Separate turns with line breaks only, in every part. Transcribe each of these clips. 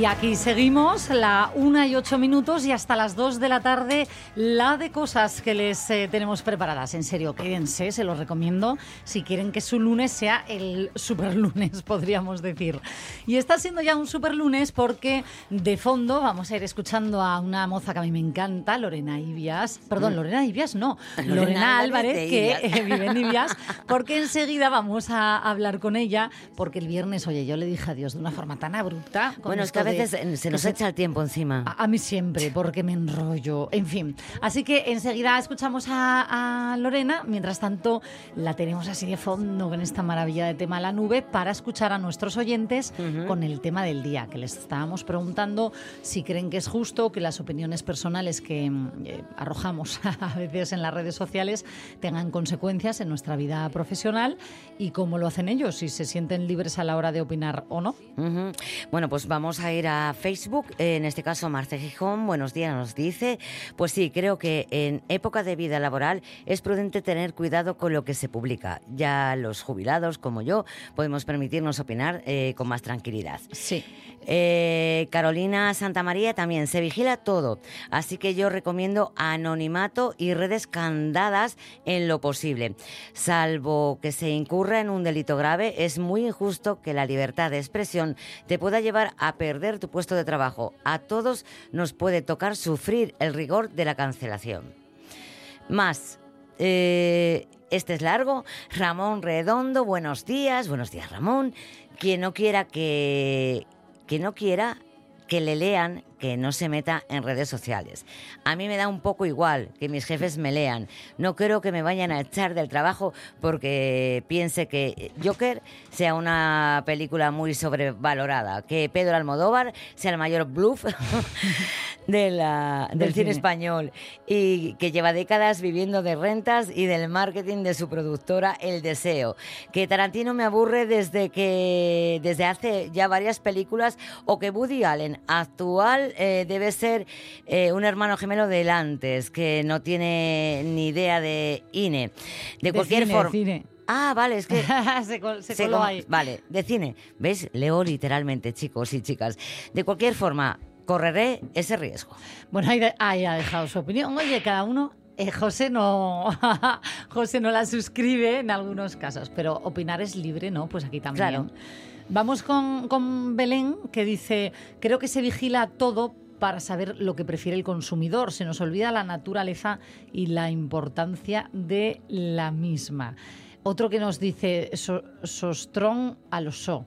Y aquí seguimos, la una y ocho minutos y hasta las dos de la tarde, la de cosas que les eh, tenemos preparadas. En serio, quédense, se los recomiendo, si quieren que su lunes sea el super lunes, podríamos decir. Y está siendo ya un super lunes porque de fondo vamos a ir escuchando a una moza que a mí me encanta, Lorena Ibias. Perdón, Lorena Ibias no, Lorena,
Lorena
Álvarez, que eh, vive en Ibias, porque enseguida vamos a hablar con ella, porque el viernes, oye, yo le dije adiós de una forma tan abrupta. con
Bueno, es que veces se nos echa el tiempo encima.
a, a mí siempre, porque me enrollo. En fin. Así que enseguida escuchamos a, a Lorena. Mientras tanto, la tenemos así de fondo con esta maravilla de tema la nube para escuchar a nuestros oyentes con el tema del día, que les estábamos preguntando si creen que es justo que las opiniones personales que eh, arrojamos a veces en las redes sociales tengan consecuencias en nuestra vida profesional y cómo lo hacen ellos, si se sienten libres a la hora de opinar o no.
Ujú. Bueno, pues vamos a ir a Facebook. En este caso, Marce Gijón, buenos días, nos dice. Pues sí, creo que en época de vida laboral es prudente tener cuidado con lo que se publica. Ya los jubilados, como yo, podemos permitirnos opinar eh, con más tranquilidad.
Sí.
Eh, Carolina Santamaría también se vigila todo, así que yo recomiendo anonimato y redes candadas en lo posible. Salvo que se incurra en un delito grave, es muy injusto que la libertad de expresión te pueda llevar a perder tu puesto de trabajo. A todos nos puede tocar sufrir el rigor de la cancelación. Más. eh, este es largo. Ramón Redondo, buenos días. Buenos días, Ramón. Quien no quiera que, que no quiera que le lean, que no se meta en redes sociales. A mí me da un poco igual que mis jefes me lean. No creo que me vayan a echar del trabajo porque piense que Joker sea una película muy sobrevalorada, que Pedro Almodóvar sea el mayor bluff de la- del,
Del
cine
cine.
español y que lleva décadas viviendo de rentas y del marketing de su productora El Deseo. Que Tarantino me aburre desde que desde hace ya varias películas o que Woody Allen actual eh, debe ser eh, un hermano gemelo del antes que no tiene ni idea de INE. De, cualquier forma. Ah, vale, es que
se, col- se
se
coló ahí.
Vale, de cine. ¿Ves? Leo literalmente, chicos y chicas. De cualquier forma, correré ese riesgo.
Bueno, ahí, ahí ha dejado su opinión. Oye, cada uno. eh, José no, José no la suscribe en algunos casos, pero opinar es libre, ¿no? Pues aquí también.
Claro.
Vamos con, con Belén, que dice, creo que se vigila todo para saber lo que prefiere el consumidor. Se nos olvida la naturaleza y la importancia de la misma. Otro que nos dice so, sostrón a lo so.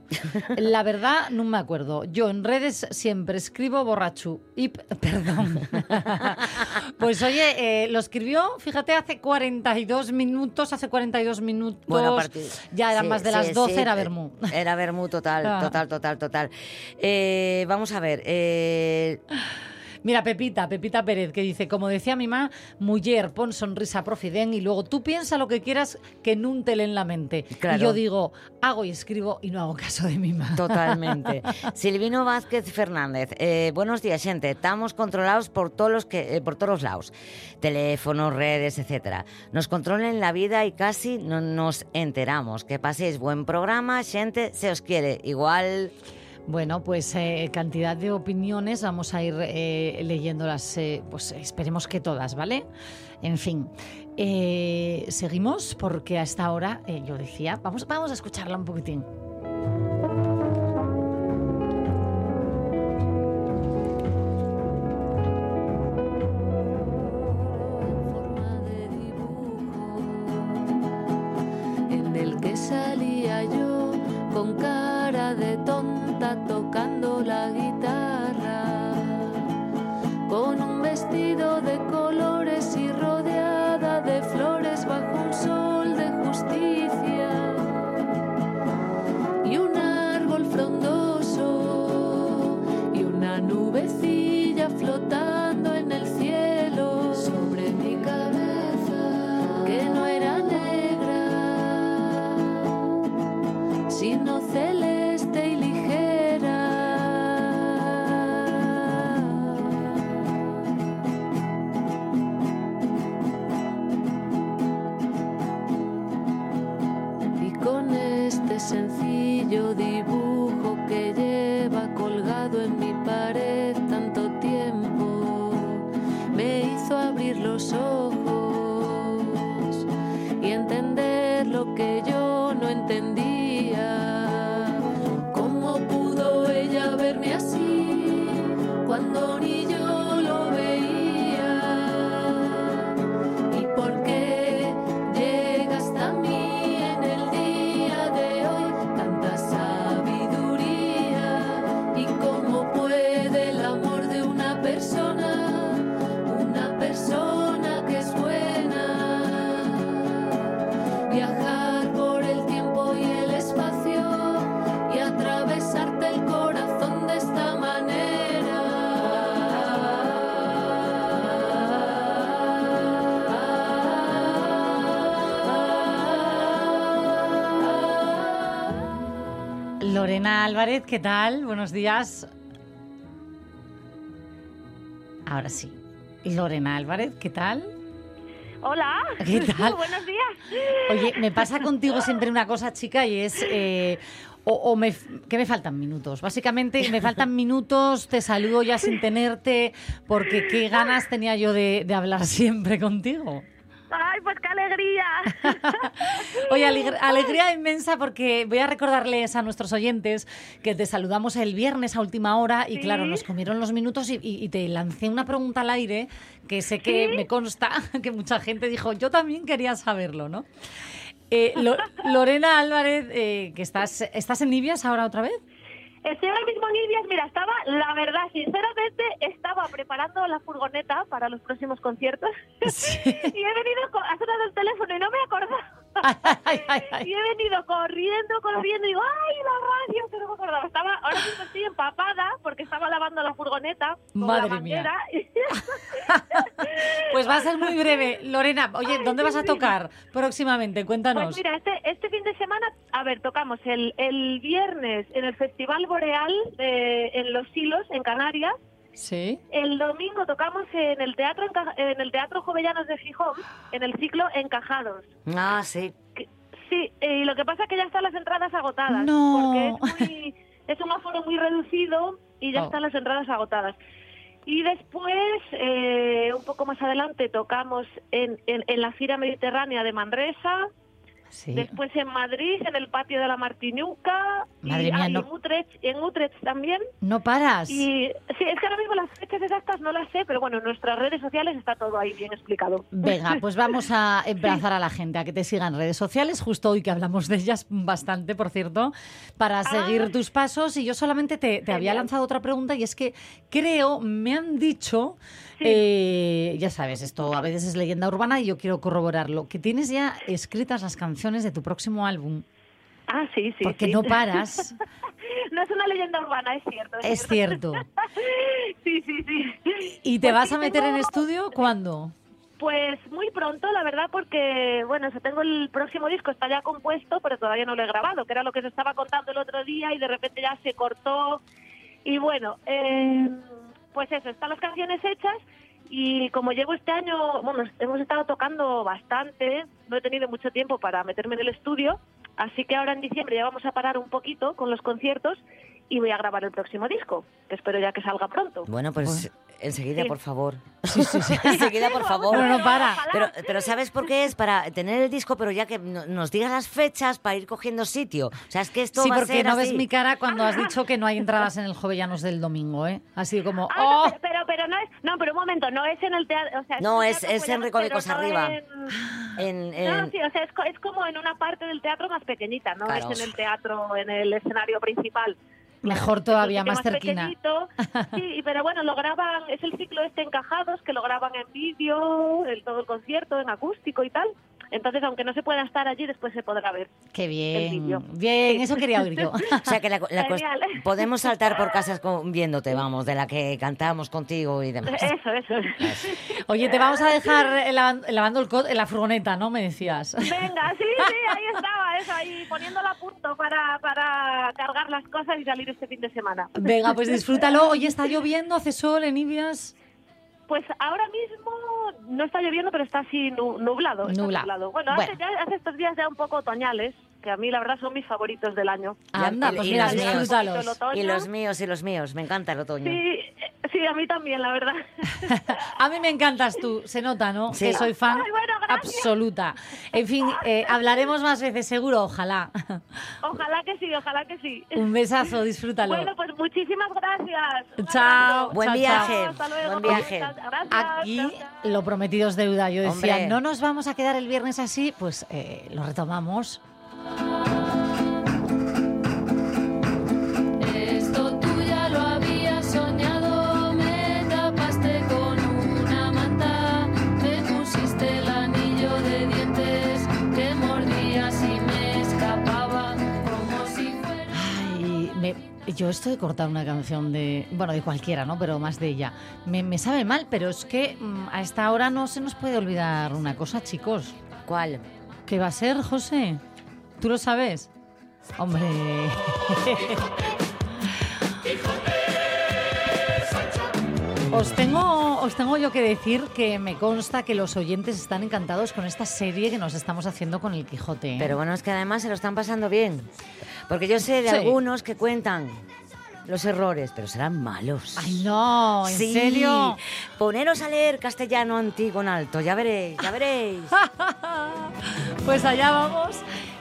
La verdad, no me acuerdo. Yo en redes siempre escribo borrachu. Y, perdón. pues oye, eh, lo escribió, fíjate, hace 42 minutos, hace 42 minutos.
Bueno, partir-
ya eran
sí,
más de
sí,
las 12,
sí,
era
eh,
Bermú.
Era Bermú total,
Ah.
total, total, total. Eh, vamos a ver. eh,
Mira, Pepita, Pepita Pérez, que dice, como decía mi mamá, mujer, pon sonrisa profiden y luego tú piensa lo que quieras que no te leen la mente.
Claro.
Y yo digo, hago y escribo y no hago caso de mi mamá.
Totalmente. Silvino Vázquez Fernández. eh, buenos días, gente. Estamos controlados por todos los que, eh, por todos los lados. Teléfonos, redes, etcétera. Nos controlan la vida y casi no nos enteramos. Que paséis buen programa, gente, se os quiere. Igual.
Bueno, pues eh, cantidad de opiniones, vamos a ir eh, leyéndolas, eh, pues esperemos que todas, ¿vale? En fin, eh, seguimos porque a esta hora, eh, yo decía, vamos, vamos a escucharla un poquitín. Lorena Álvarez, ¿qué tal? Buenos días. Ahora sí. Lorena Álvarez, ¿qué tal?
Hola.
¿Qué tal?
Buenos días.
Oye, me pasa contigo siempre una cosa, chica, y es... eh, o, o me, que me faltan minutos. Básicamente, me faltan minutos, te saludo ya sin tenerte, porque qué ganas tenía yo de, de hablar siempre contigo.
Ay, pues qué alegría.
Oye, alegr- alegría inmensa porque voy a recordarles a nuestros oyentes que te saludamos el viernes a última hora y
Sí.
claro, nos comieron los minutos y, y- y te lancé una pregunta al aire que sé que me consta que mucha gente dijo, yo también quería saberlo, ¿no? Eh, Lo- Lorena Álvarez, eh, que estás, ¿estás en Nibias ahora otra vez?
Estoy ahora mismo en. Mira, estaba, la verdad, sinceramente, estaba preparando la furgoneta para los próximos conciertos.
Sí.
y he venido, ha sonado el teléfono y no me he acordado. Y he venido corriendo, corriendo, y digo, ¡ay, la radio! Que no me acordaba. Estaba, ahora mismo estoy empapada porque estaba lavando la furgoneta con
Madre
la
mía. Pues va a ser muy breve. Lorena, oye, ¿dónde vas a tocar próximamente? Cuéntanos.
Pues mira, este, este fin de semana, a ver, tocamos el, el viernes en el Festival Boreal eh, en Los Silos, en Canarias.
Sí.
El domingo tocamos en el Teatro en el Teatro Jovellanos de Gijón, en el ciclo Encajados.
Ah, sí.
Que- Sí, eh, y lo que pasa es que ya están las entradas agotadas.
No.
Porque es, muy- es un aforo muy reducido y ya
Oh.
están las entradas agotadas. Y después, eh, un poco más adelante, tocamos en, en, en la Fira Mediterránea de Manresa,
Sí.
después en Madrid, en el patio de la Martinuca,
Madre
y,
mía,
ah, y
no-
en, Utrecht, en Utrecht también.
No paras.
Y sí, es que ahora mismo las fechas exactas no las sé, pero bueno, en nuestras redes sociales está todo ahí bien explicado.
Venga, pues vamos a emplazar a la gente a que te sigan redes sociales, justo hoy que hablamos de ellas bastante, por cierto, para seguir tus pasos. Y yo solamente te, te había lanzado otra pregunta y es que creo, me han dicho. Eh, ya sabes, esto a veces es leyenda urbana y yo quiero corroborarlo, que tienes ya escritas las canciones de tu próximo álbum,
Ah, sí, sí.
porque
sí.
no paras.
no es una leyenda urbana, es cierto.
es cierto.
Sí, sí, sí.
¿Y te
Pues
vas
sí,
a meter en estudio cuándo?
Pues muy pronto, la verdad, porque, bueno, eso tengo el próximo disco, está ya compuesto, pero todavía no lo he grabado, que era lo que se estaba contando el otro día y de repente ya se cortó. Y bueno, eh, pues eso, están las canciones hechas y como llevo este año, bueno, hemos estado tocando bastante, no he tenido mucho tiempo para meterme en el estudio, así que ahora en diciembre ya vamos a parar un poquito con los conciertos y voy a grabar el próximo disco, que espero ya que salga pronto.
Bueno, pues enseguida,
Sí.
por favor. enseguida, por favor.
No, no, para.
Pero, pero ¿sabes por qué es? Para tener el disco, pero ya que no- nos digas las fechas para ir cogiendo sitio. O sea, es que esto
Sí,
va a
porque
ser
no ves
así.
mi cara cuando has dicho que no hay entradas en el Jovellanos del domingo, ¿eh? Sido como,
Ah, no,
¡oh!
pero, pero, pero no es, no, pero un momento, no es en el teatro, o sea,
No, es-
Teatro
es en Recovecos arriba.
en-
En, en-
No, sí, o sea, es, co- es como en una parte del teatro más pequeñita, no
Claro.
es en el teatro, en el escenario principal.
Mejor todavía, más
sitio
cerquina.
pequeñito. Sí, pero bueno, lo graban, es el ciclo este encajados, que lo graban en vídeo, el, todo el concierto, en acústico y tal. Entonces, aunque no se pueda estar allí, después se podrá ver.
¡Qué
el
bien!
vídeo.
Bien, eso quería oír yo.
o sea, que la, la podemos saltar por casas con- viéndote, vamos, de la que cantamos contigo y demás.
Eso, eso.
Oye, te vamos a dejar lavan- lavando el en la furgoneta, ¿no? Me decías.
Venga, sí, sí, ahí estaba, eso, ahí poniéndola a punto para, para cargar las cosas y salir este fin de semana.
Venga, pues disfrútalo. Oye, está lloviendo, hace sol en Ibias.
Pues ahora mismo no está lloviendo, pero está así nu- nublado. está nublado. Bueno,
Bueno.
Hace, ya- hace estos días ya un poco otoñales, que a mí la verdad son mis favoritos del año.
Ya,
Anda,
y-
pues
y
mira,
los míos. Y los míos, y los míos. Me encanta el otoño.
Sí, sí, a mí también, la verdad.
A mí me encantas tú, se nota, ¿no?
Sí.
Que soy fan
Ay, bueno, gracias.
absoluta. En fin, eh, hablaremos más veces, seguro, ojalá.
Ojalá que sí, ojalá que sí.
Un besazo, disfrútalo.
Bueno, pues muchísimas gracias.
Chao.
Buen
chao,
viaje.
chao.
Hasta luego.
Buen viaje.
Gracias.
Aquí
chao.
lo prometido es deuda. Yo decía,
Hombre.
no nos vamos a quedar el viernes así, pues eh, lo retomamos.
Esto tú ya lo habías soñado, me tapaste con una manta, me pusiste el anillo de dientes que mordías y me escapaba como si fuera.
Ay, me- yo esto de cortar una canción de, bueno, de cualquiera, ¿no? Pero más de ella. Me, me sabe mal, pero es que mm, a esta hora no se nos puede olvidar una cosa, chicos.
¿Cuál?
¿Qué va a ser, José? ¿Tú lo sabes? Hombre. Os tengo, os tengo yo que decir que me consta que los oyentes están encantados con esta serie que nos estamos haciendo con el Quijote. ¿eh?
Pero bueno, es que además se lo están pasando bien. Porque yo sé de
Sí.
algunos que cuentan los errores, pero serán malos.
Ay, no, ¿en
Sí.
serio?
Poneros a leer castellano antiguo en alto, ya veréis, ya veréis.
Pues allá vamos.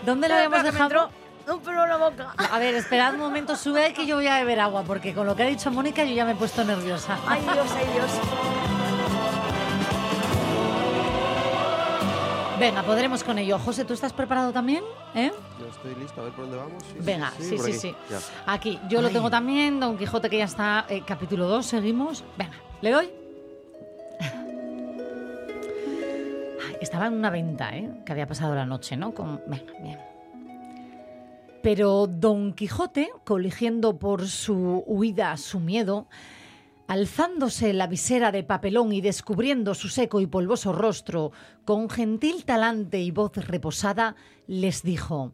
¿Dónde lo habíamos dejado?
Un pelo en la boca.
A ver, esperad un momento, sube que yo voy a beber agua, porque con lo que ha dicho Mónica yo ya me he puesto nerviosa.
Ay Dios, ay Dios.
Venga, podremos con ello. José, ¿tú estás preparado también? ¿Eh?
Yo estoy listo, a ver por dónde vamos. Sí,
Venga, sí, sí,
aquí.
sí. Aquí, yo lo tengo también, Don Quijote que ya está, eh, capítulo 2, seguimos. Venga, ¿le doy? Ay, estaba en una venta, ¿eh? Que había pasado la noche, ¿no? Con... Venga, bien. Pero Don Quijote, coligiendo por su huida su miedo, alzándose la visera de papelón y descubriendo su seco y polvoso rostro, con gentil talante y voz reposada, les dijo: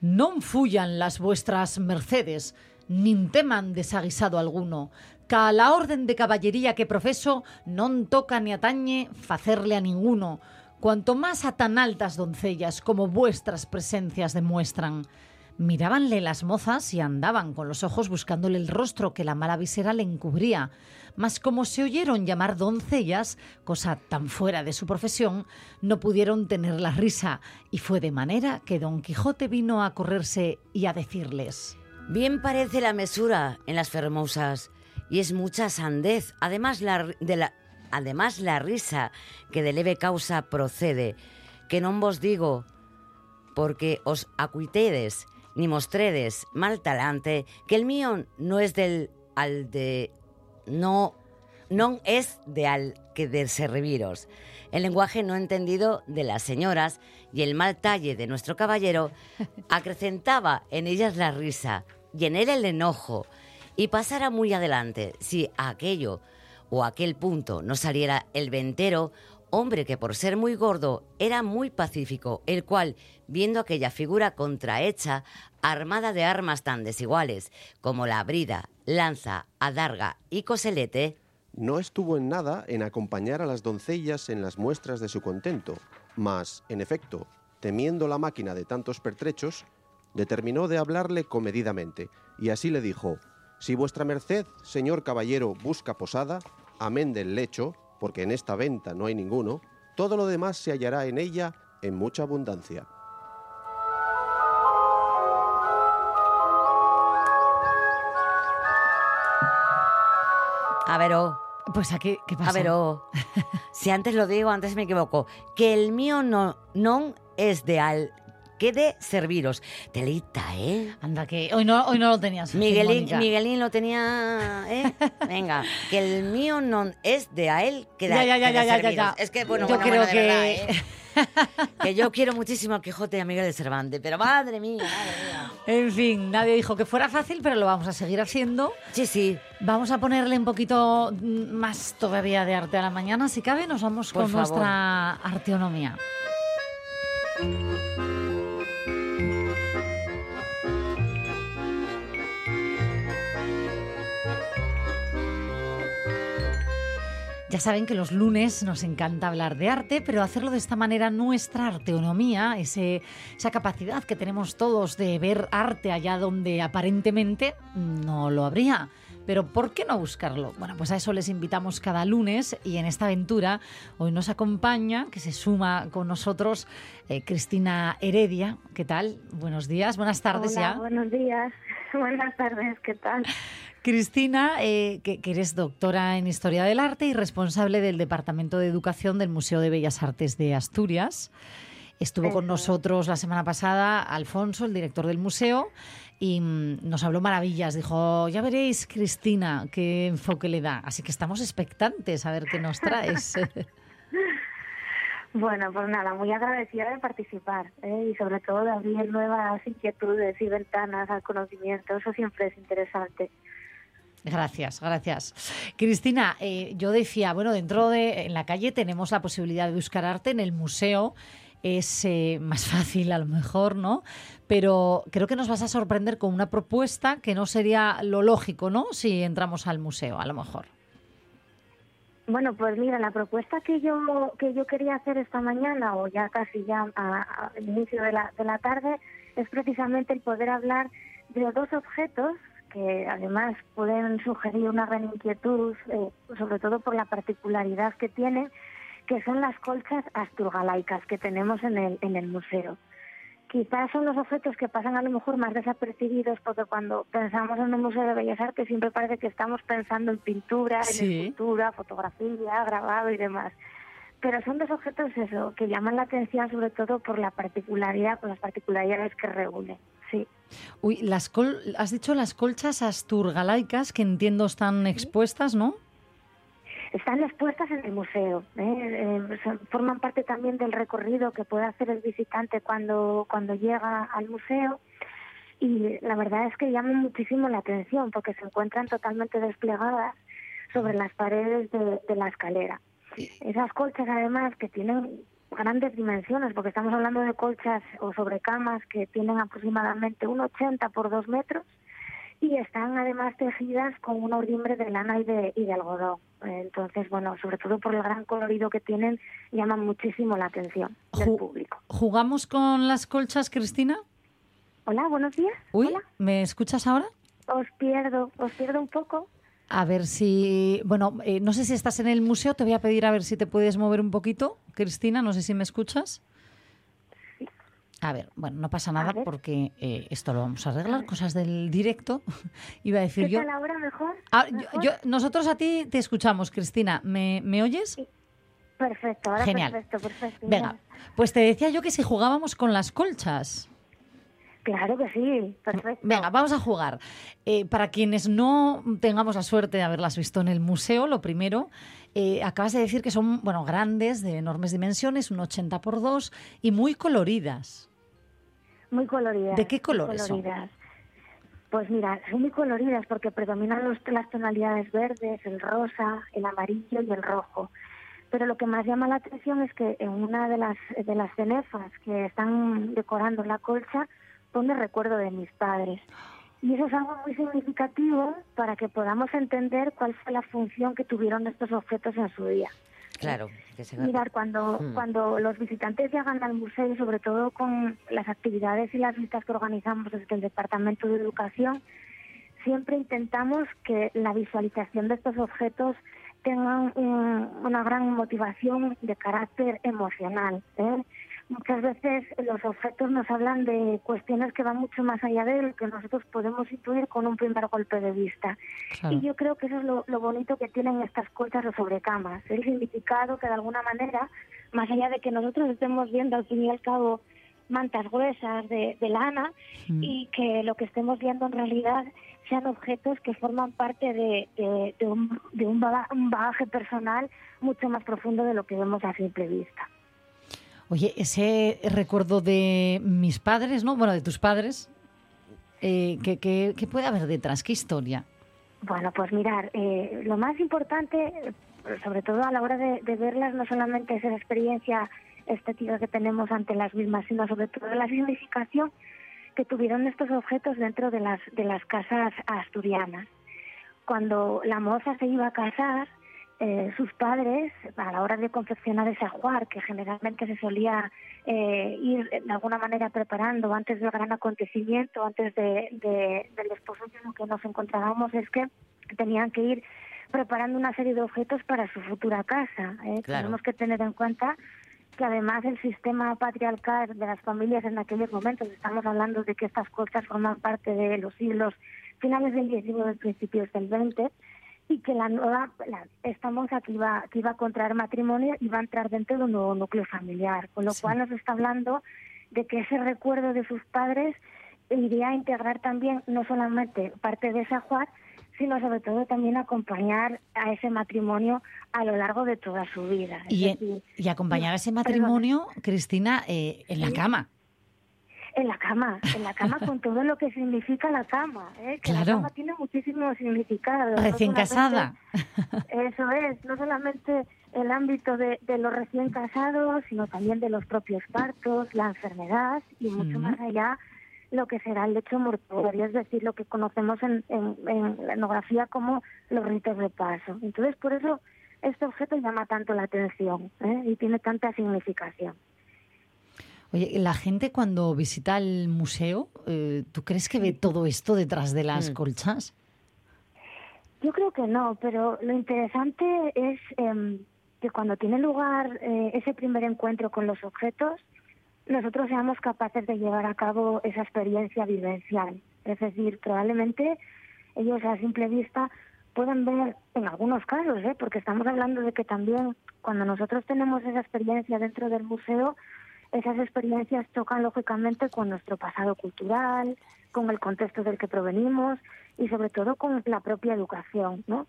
Non fullan las vuestras mercedes, nin teman desaguisado alguno, ca a la orden de caballería que profeso non toca ni atañe facerle a ninguno, cuanto más a tan altas doncellas como vuestras presencias demuestran. Mirábanle las mozas y andaban con los ojos buscándole el rostro que la mala visera le encubría. Mas como se oyeron llamar doncellas, cosa tan fuera de su profesión, no pudieron tener la risa, y fue de manera que Don Quijote vino a correrse y a decirles
Bien parece la mesura en las fermosas y es mucha sandez. Además la, además la risa que de leve causa procede, que non vos digo porque os acuitedes ni mostredes mal talante, que el mío no es del al de no non es de al que de serviros. El lenguaje no entendido de las señoras y el mal talle de nuestro caballero acrecentaba en ellas la risa y en él el enojo y pasara muy adelante si a aquello o a aquel punto no saliera el ventero, hombre que por ser muy gordo era muy pacífico, el cual, viendo aquella figura contrahecha, armada de armas tan desiguales como la brida, lanza, adarga y coselete,
No estuvo en nada en acompañar a las doncellas en las muestras de su contento, mas, en efecto, temiendo la máquina de tantos pertrechos, determinó de hablarle comedidamente, y así le dijo, Si vuestra merced, señor caballero, busca posada, amén del lecho, porque en esta venta no hay ninguno, todo lo demás se hallará en ella en mucha abundancia.
A ver, oh,
Pues aquí, ¿qué pasa?
a ver, oh. si antes lo digo, antes me equivoco. Que el mío no, non es de al que de serviros. Telita, ¿eh?
Anda, que hoy no, hoy no lo tenías.
Miguelín,
Mónica.
Miguelín lo tenía, ¿eh? Venga, que el mío no es de a él que de,
Ya, ya, ya, ya, ya, ya, ya.
Es que, bueno,
Yo
bueno,
creo
bueno,
que-
verdad, ¿eh? que yo quiero muchísimo a Quijote y a Miguel de Cervantes, pero madre mía, madre mía.
En fin, nadie dijo que fuera fácil, pero lo vamos a seguir haciendo.
Sí, sí,
Vamos a ponerle un poquito más todavía de arte a la mañana. Si cabe, nos vamos
Por
con
favor.
nuestra arteonomía. Ya saben que los lunes nos encanta hablar de arte, pero hacerlo de esta manera, nuestra arteonomía, ese- esa capacidad que tenemos todos de ver arte allá donde aparentemente no lo habría. Pero ¿por qué no buscarlo? Bueno, pues a eso les invitamos cada lunes y en esta aventura hoy nos acompaña, que se suma con nosotros, eh, Cristina Heredia. ¿Qué tal? Buenos días, buenas tardes
Hola,
ya.
buenos días. Buenas tardes, ¿qué tal?
Cristina, eh, que, que eres doctora en Historia del Arte y responsable del Departamento de Educación del Museo de Bellas Artes de Asturias. Estuvo con nosotros la semana pasada Alfonso, el director del museo, y mm, nos habló maravillas. Dijo, ya veréis, Cristina, qué enfoque le da. Así que estamos expectantes a ver qué nos traes.
Bueno, pues nada, muy agradecida de participar ¿eh? y sobre todo de abrir nuevas inquietudes y ventanas al conocimiento. Eso siempre es interesante.
Gracias, gracias. Cristina, eh, yo decía, bueno, dentro de en la calle tenemos la posibilidad de buscar arte, en el museo es eh, más fácil a lo mejor, ¿no? Pero creo que nos vas a sorprender con una propuesta que no sería lo lógico, ¿no? Si entramos al museo, a lo mejor.
Bueno, pues mira, la propuesta que yo que yo quería hacer esta mañana o ya casi ya al inicio de la, de la tarde es precisamente el poder hablar de dos objetos que además pueden sugerir una gran inquietud, eh, sobre todo por la particularidad que tienen, que son las colchas asturgalaicas que tenemos en el, en el museo. Quizás son los objetos que pasan a lo mejor más desapercibidos porque cuando pensamos en un museo de bellas artes siempre parece que estamos pensando en pintura,
Sí.
en escultura, fotografía, grabado y demás. Pero son dos objetos eso que llaman la atención sobre todo por la particularidad, por las particularidades que reúnen. Sí.
Uy, las col- has dicho las colchas asturgalaicas que entiendo están expuestas, ¿no?
Están expuestas en el museo, ¿eh? Eh, son- forman parte también del recorrido que puede hacer el visitante cuando, cuando llega al museo y la verdad es que llaman muchísimo la atención porque se encuentran totalmente desplegadas sobre las paredes de, de la escalera. Esas colchas además que tienen grandes dimensiones porque estamos hablando de colchas o sobrecamas que tienen aproximadamente un 80 por 2 metros y están además tejidas con un urdimbre de lana y de, y de algodón. Entonces, bueno, sobre todo por el gran colorido que tienen, llaman muchísimo la atención del público.
¿Jugamos con las colchas, Cristina?
Hola, buenos días.
Uy,
Hola.
¿me escuchas ahora?
Os pierdo, os pierdo un poco.
A ver si, bueno, eh, no sé si estás en el museo, te voy a pedir a ver si te puedes mover un poquito, Cristina, no sé si me escuchas. A ver, bueno, no pasa nada porque eh, esto lo vamos a arreglar, cosas del directo. Iba a decir
¿Qué
yo.
tal ahora mejor?
Ah,
¿Mejor?
yo- nosotros a ti te escuchamos, Cristina. ¿Me, me oyes?
Perfecto, ahora
Genial.
perfecto, perfecto.
Venga, pues te decía yo que si jugábamos con las colchas.
Claro que sí, perfecto.
Venga, vamos a jugar. Eh, para quienes no tengamos la suerte de haberlas visto en el museo, lo primero, eh, acabas de decir que son bueno, grandes, de enormes dimensiones, un 80 por 2 y muy coloridas.
Muy coloridas.
¿De qué colores son?
coloridas. Pues mira, son muy coloridas porque predominan los- las tonalidades verdes, el rosa, el amarillo y el rojo. Pero lo que más llama la atención es que en una de las, de las cenefas que están decorando la colcha pone recuerdo de mis padres. Y eso es algo muy significativo para que podamos entender cuál fue la función que tuvieron estos objetos en su día.
Claro. que se-
Mirar, cuando,
Mm.
cuando los visitantes llegan al museo, sobre todo con las actividades y las visitas que organizamos desde el Departamento de Educación, siempre intentamos que la visualización de estos objetos tengan un- una gran motivación de carácter emocional. ¿eh? Muchas veces los objetos nos hablan de cuestiones que van mucho más allá de lo que nosotros podemos intuir con un primer golpe de vista.
Claro.
Y yo creo que eso es lo, lo bonito que tienen estas colchas o sobrecamas, el significado que de alguna manera, más allá de que nosotros estemos viendo al fin y al cabo mantas gruesas de, de lana y que lo que estemos viendo en realidad sean objetos que forman parte de, de- de un, de un baga- un bagaje personal mucho más profundo de lo que vemos a simple vista.
Oye, ese recuerdo de mis padres, ¿no? Bueno, de tus padres, eh, ¿qué, puede haber detrás? ¿Qué historia?
Bueno, pues mirar, eh, lo más importante, eh, sobre todo a la hora de, de verlas, no solamente es esa experiencia estética que tenemos ante las mismas, sino sobre todo la significación que tuvieron estos objetos dentro de las, de las casas asturianas. Cuando la moza se iba a casar, eh, sus padres, a la hora de confeccionar ese ajuar, que generalmente se solía eh, ir de alguna manera preparando antes del gran acontecimiento, antes de, de- del desposorio el que nos encontrábamos, es que tenían que ir preparando una serie de objetos para su futura casa. ¿eh?
Claro.
Tenemos que tener en cuenta que además el sistema patriarcal de las familias en aquellos momentos, estamos hablando de que estas cosas forman parte de los siglos finales del XIX, principios del XX, y que la nueva, la- esta monja que iba, que iba a contraer matrimonio iba a entrar dentro de un nuevo núcleo familiar, con lo
Sí.
cual nos está hablando de que ese recuerdo de sus padres iría a integrar también no solamente parte de ese ajuar, sino sobre todo también acompañar a ese matrimonio a lo largo de toda su vida.
Y,
decir,
y acompañar a ese matrimonio, Cristina, eh, en la cama.
En la cama, en la cama con todo lo que significa la cama. ¿eh? Que
Claro.
La cama tiene muchísimo significado.
Recién casada.
Eso es, no solamente el ámbito de, de los recién casados, sino también de los propios partos, la enfermedad y mucho más allá lo que será el lecho mortuorio, es decir, lo que conocemos en, en- en la etnografía como los ritos de paso. Entonces, por eso este objeto llama tanto la atención ¿eh? y tiene tanta significación.
Oye, la gente cuando visita el museo, eh, ¿tú crees que ve todo esto detrás de las
Mm.
colchas?
Yo creo que no, pero lo interesante es em, que cuando tiene lugar eh, ese primer encuentro con los objetos, nosotros seamos capaces de llevar a cabo esa experiencia vivencial. Es decir, probablemente ellos a simple vista pueden ver, en algunos casos, ¿eh? porque estamos hablando de que también cuando nosotros tenemos esa experiencia dentro del museo, esas experiencias chocan lógicamente con nuestro pasado cultural, con el contexto del que provenimos y sobre todo con la propia educación, ¿no?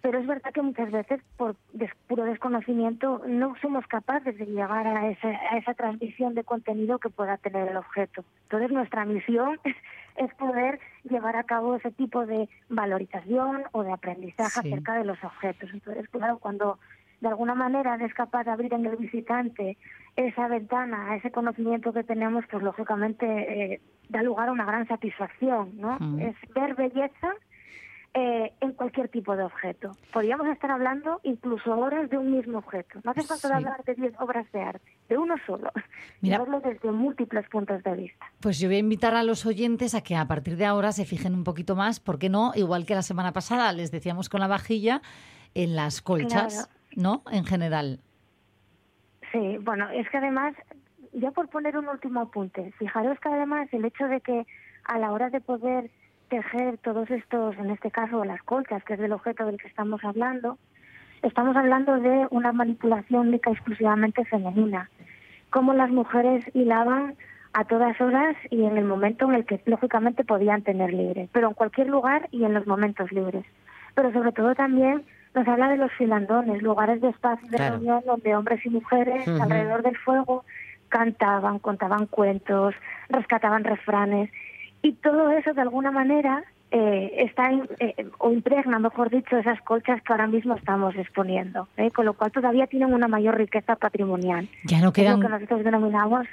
Pero es verdad que muchas veces por des- puro desconocimiento no somos capaces de llegar a, ese- a esa transmisión de contenido que pueda tener el objeto. Entonces nuestra misión es poder llevar a cabo ese tipo de valorización o de aprendizaje
Sí.
acerca de los objetos. Entonces, claro, cuando de alguna manera es capaz de abrir en el visitante esa ventana ese conocimiento que tenemos, pues lógicamente eh, da lugar a una gran satisfacción, ¿no?
Mm.
Es ver belleza eh, en cualquier tipo de objeto. Podríamos estar hablando incluso horas de un mismo objeto. No hace falta
Sí.
hablar de 10 obras de arte, de uno solo.
Mira.
Y verlo desde múltiples puntos de vista.
Pues yo voy a invitar a los oyentes a que a partir de ahora se fijen un poquito más, ¿por qué no? Igual que la semana pasada les decíamos con la vajilla, en las colchas, ¿no? En general.
Sí, bueno, es que además, ya por poner un último apunte, fijaros que además el hecho de que a la hora de poder tejer todos estos, en este caso las colchas, que es el objeto del que estamos hablando, estamos hablando de una manipulación única exclusivamente femenina. Cómo las mujeres hilaban a todas horas y en el momento en el que lógicamente podían tener libre, pero en cualquier lugar y en los momentos libres. Pero sobre todo también nos habla de los filandones, lugares de espacio de
Claro.
reunión donde hombres y mujeres alrededor del fuego cantaban, contaban cuentos, rescataban refranes y todo eso de alguna manera eh, está eh, o impregna, mejor dicho, esas colchas que ahora mismo estamos exponiendo, ¿eh? con lo cual todavía tienen una mayor riqueza patrimonial.
Ya no
Es lo que
quedan,
nosotros denominamos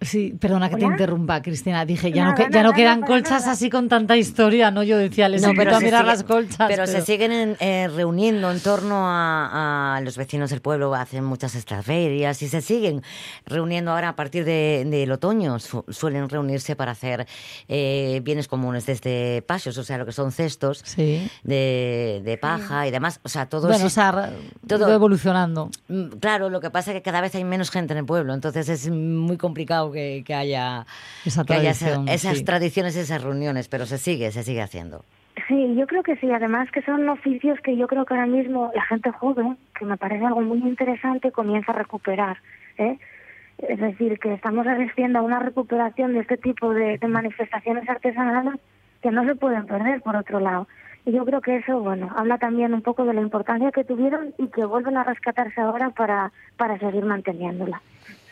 Sí, perdona que te interrumpa, Cristina. Dije, ya no, que- ya no quedan colchas así con tanta historia, ¿no? Yo decía, les
No,
invito
pero
a mirar
sigue-
las colchas.
Pero, se siguen en- eh, reuniendo en torno a, a los vecinos del pueblo, hacen muchas estraferias y se siguen reuniendo ahora a partir de- del otoño. Su- suelen reunirse para hacer eh, bienes comunes desde pasios, o sea, lo que son cestos
Sí.
de, de paja y demás. O sea, todo
Bueno,
es-
o sea, ra-
todo-
evolucionando.
Mm, Claro, lo que pasa es que cada vez hay menos gente en el pueblo, entonces es muy complicado que, que haya,
Esa
que haya esa-
tradición,
esas
sí.
tradiciones, esas reuniones, pero se sigue, se sigue haciendo.
Sí, yo creo que sí. Además que son oficios que yo creo que ahora mismo la gente joven, que me parece algo muy interesante, comienza a recuperar. ¿eh? Es decir, que estamos asistiendo a una recuperación de este tipo de, de manifestaciones artesanales que no se pueden perder, por otro lado. Y yo creo que eso, bueno, habla también un poco de la importancia que tuvieron y que vuelven a rescatarse ahora para, para seguir manteniéndola.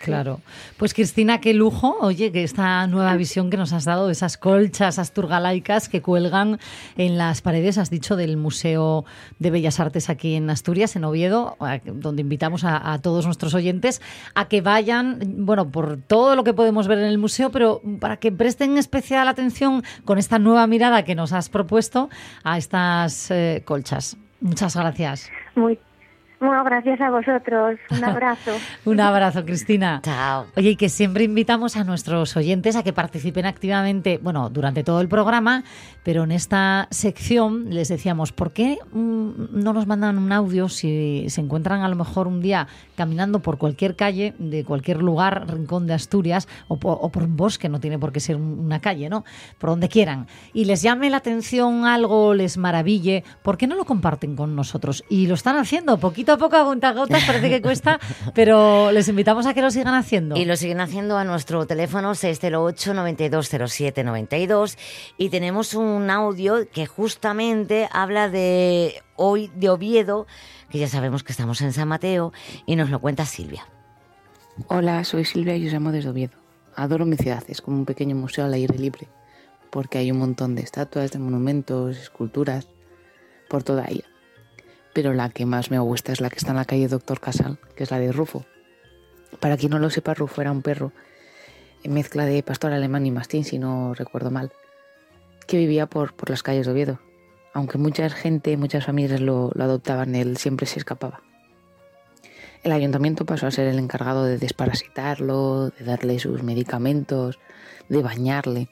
Claro. Pues Cristina, qué lujo, oye, que esta nueva visión que nos has dado de esas colchas asturgalaicas que cuelgan en las paredes, has dicho, del Museo de Bellas Artes aquí en Asturias, en Oviedo, donde invitamos a, a todos nuestros oyentes a que vayan, bueno, por todo lo que podemos ver en el museo, pero para que presten especial atención con esta nueva mirada que nos has propuesto a estas eh, colchas. Muchas gracias.
Muy, bueno, gracias a vosotros. Un abrazo.
Un abrazo, Cristina.
Chao.
Oye, y que siempre invitamos a nuestros oyentes a que participen activamente, bueno, durante todo el programa, pero en esta sección les decíamos, ¿por qué mm, no nos mandan un audio si se encuentran a lo mejor un día caminando por cualquier calle de cualquier lugar, rincón de Asturias, o, po- o por un bosque, no tiene por qué ser un- una calle, ¿no? Por donde quieran, y les llame la atención algo, les maraville, ¿por qué no lo comparten con nosotros? Y lo están haciendo, poquito a poco, a gotas, parece que cuesta, pero les invitamos a que lo sigan haciendo.
Y lo siguen haciendo a nuestro teléfono 608-9207-92 y tenemos un audio que justamente habla de hoy de Oviedo, que ya sabemos que estamos en San Mateo, y nos lo cuenta Silvia.
Hola, soy Silvia y os llamo desde Oviedo. Adoro mi ciudad, es como un pequeño museo al aire libre, porque hay un montón de estatuas, de monumentos, esculturas, por toda ella. Pero la que más me gusta es la que está en la calle Doctor Casal, que es la de Rufo. Para quien no lo sepa, Rufo era un perro, mezcla de pastor alemán y mastín, si no recuerdo mal, que vivía por, por las calles de Oviedo. Aunque mucha gente, muchas familias lo, lo adoptaban, él siempre se escapaba. El ayuntamiento pasó a ser el encargado de desparasitarlo, de darle sus medicamentos, de bañarle.